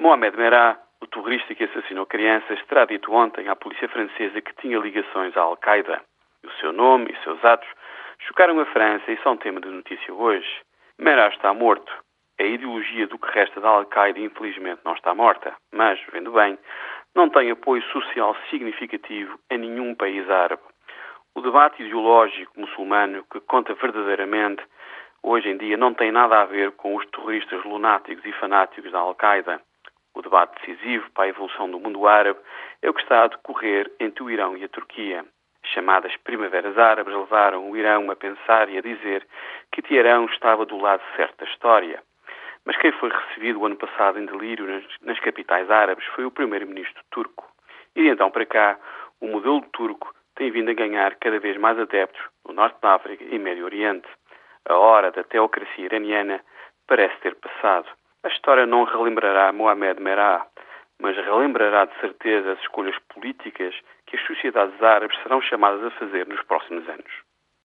Mohamed Merah, o terrorista que assassinou crianças, terá dito ontem à polícia francesa que tinha ligações à Al-Qaeda. O seu nome e seus atos chocaram a França e são tema de notícia hoje. Merah está morto. A ideologia do que resta da Al-Qaeda, infelizmente, não está morta, mas, vendo bem, não tem apoio social significativo em nenhum país árabe. O debate ideológico muçulmano que conta verdadeiramente hoje em dia não tem nada a ver com os terroristas lunáticos e fanáticos da Al-Qaeda. O debate decisivo para a evolução do mundo árabe é o que está a decorrer entre o Irão e a Turquia. As chamadas primaveras árabes levaram o Irão a pensar e a dizer que Teherão estava do lado certo da história. Mas quem foi recebido o ano passado em delírio nas, nas capitais árabes foi o primeiro-ministro turco. E de então para cá, o modelo turco tem vindo a ganhar cada vez mais adeptos no Norte da África e Médio Oriente. A hora da teocracia iraniana parece ter passado. A história não relembrará Mohamed Merah, mas relembrará de certeza as escolhas políticas que as sociedades árabes serão chamadas a fazer nos próximos anos.